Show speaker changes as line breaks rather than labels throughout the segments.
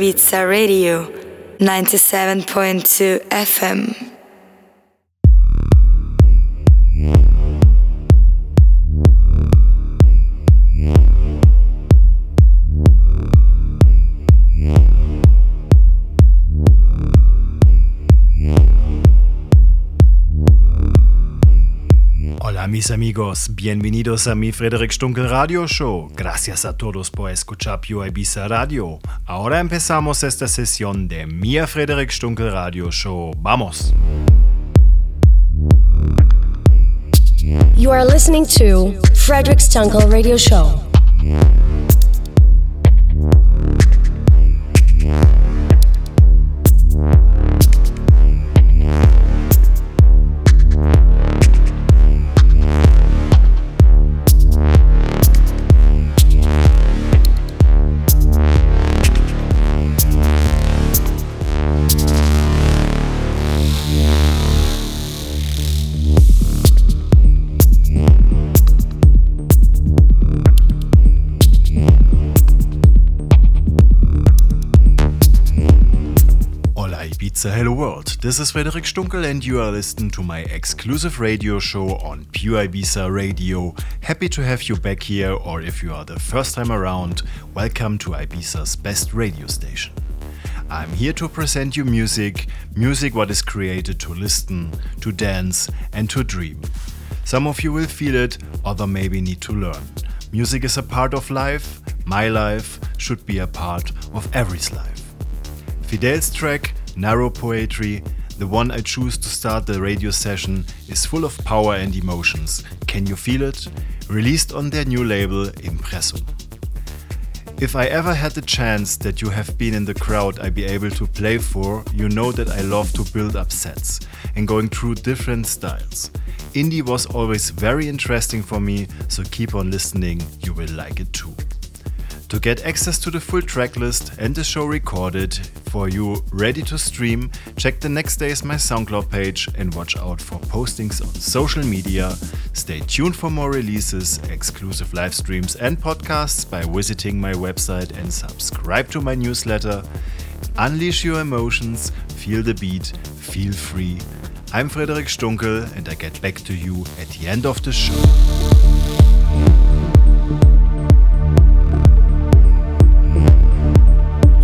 Ibiza Radio 97.2 FM.
Mis amigos, bienvenidos a mi Frederick Stunkel Radio Show. Gracias a todos por escuchar Pure Ibiza Radio. Ahora empezamos esta sesión de mi Frederick Stunkel Radio Show. Vamos.
You are listening to Frederick Stunkel Radio Show.
Hello world. This is Frederic Stunkel, and you are listening to my exclusive radio show on Pure Ibiza Radio. Happy to have you back here, or if you are the first time around, welcome to Ibiza's best radio station. I'm here to present you music, music what is created to listen, to dance, and to dream. Some of you will feel it, other maybe need to learn. Music is a part of life, my life should be a part of every's life. Fideles track narrow poetry, the one I choose to start the radio session, is full of power and emotions. Can you feel it? Released on their new label, Impressum. If I ever had the chance that you have been in the crowd I be able to play for, you know that I love to build up sets and going through different styles. Indie was always very interesting for me, so keep on listening, you will like it too. To get access to the full tracklist and the show recorded for you ready to stream, check the next day's my SoundCloud page and watch out for postings on social media. Stay tuned for more releases, exclusive live streams, and podcasts by visiting my website and subscribe to my newsletter. Unleash your emotions, feel the beat, feel free. I'm Frederic Stunkel and I get back to you at the end of the show.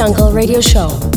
Stunkel Radio Show.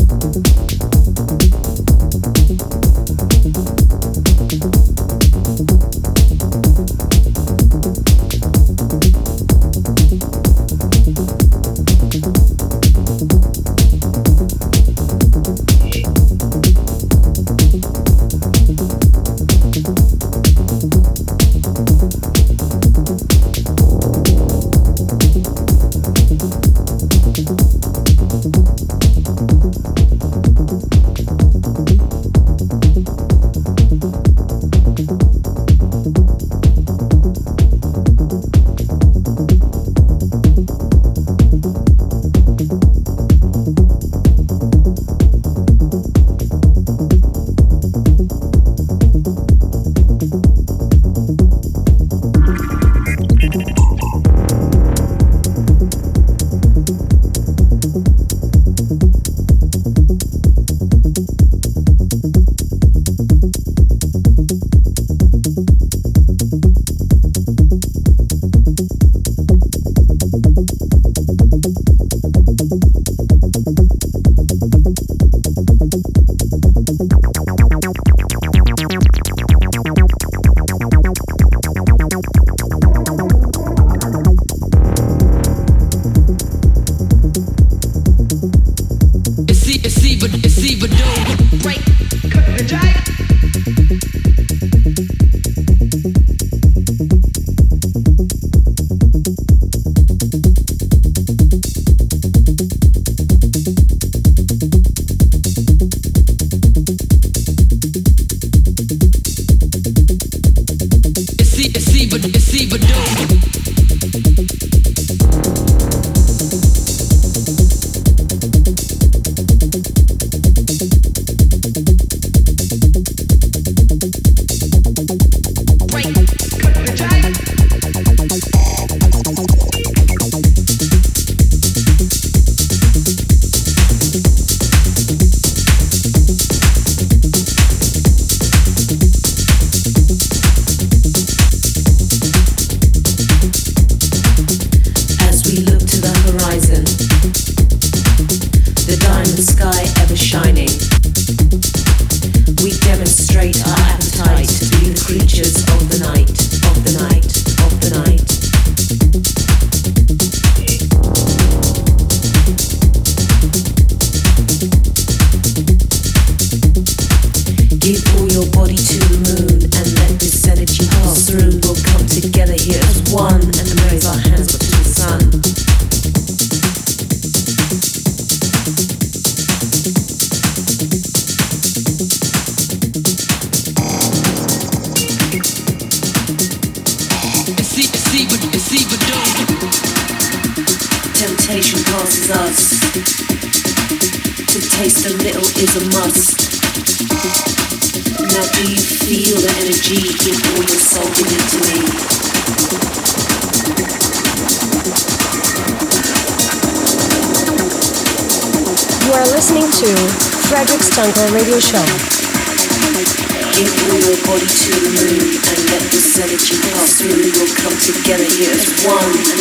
Together here as one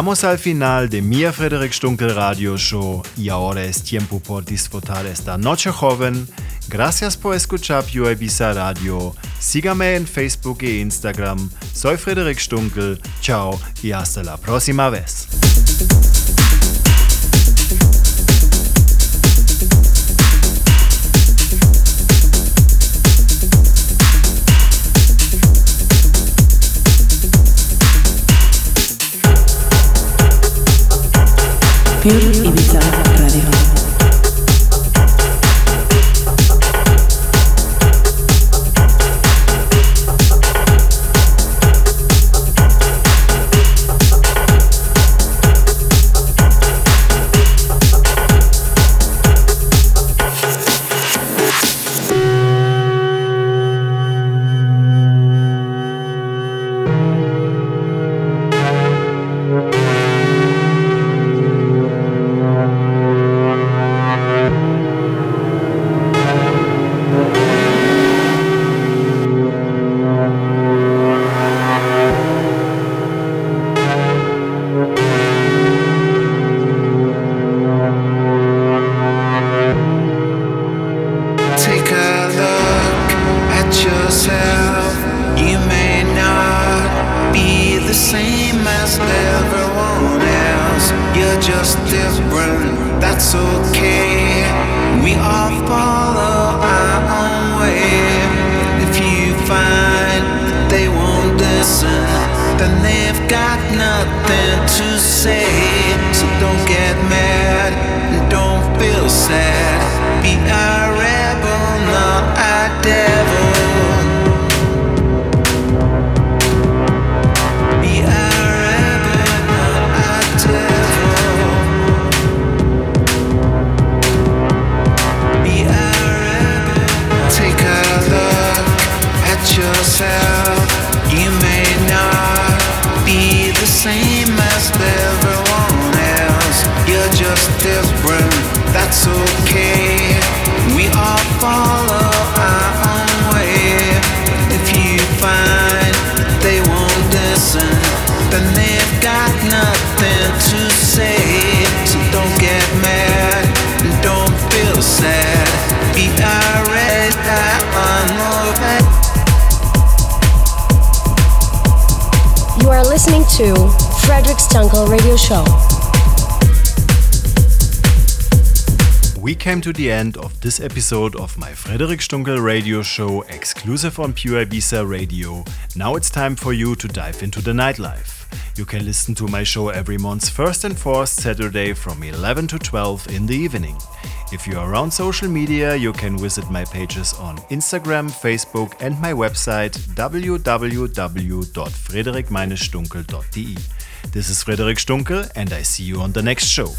Llegamos al final de mi Frederick Stunkel Radio Show y ahora es tiempo por disfrutar esta noche joven. Gracias por escuchar Pure Ibiza Radio. Sígame en Facebook e Instagram. Soy Frederick Stunkel. Chao y hasta la próxima vez.
Pure Ibiza
to
Frederic Stunkel Radio Show.
We came to the end of this episode of my Frederic Stunkel radio show exclusive on Pure Ibiza Radio. Now it's time for you to dive into the nightlife. You can listen to my show every month's first and fourth Saturday from 11 to 12 in the evening. If you're around social media, you can visit my pages on Instagram, Facebook, and my website www.frederic-stunkel.de. This is Frederic Stunkel, and I see you on the next show.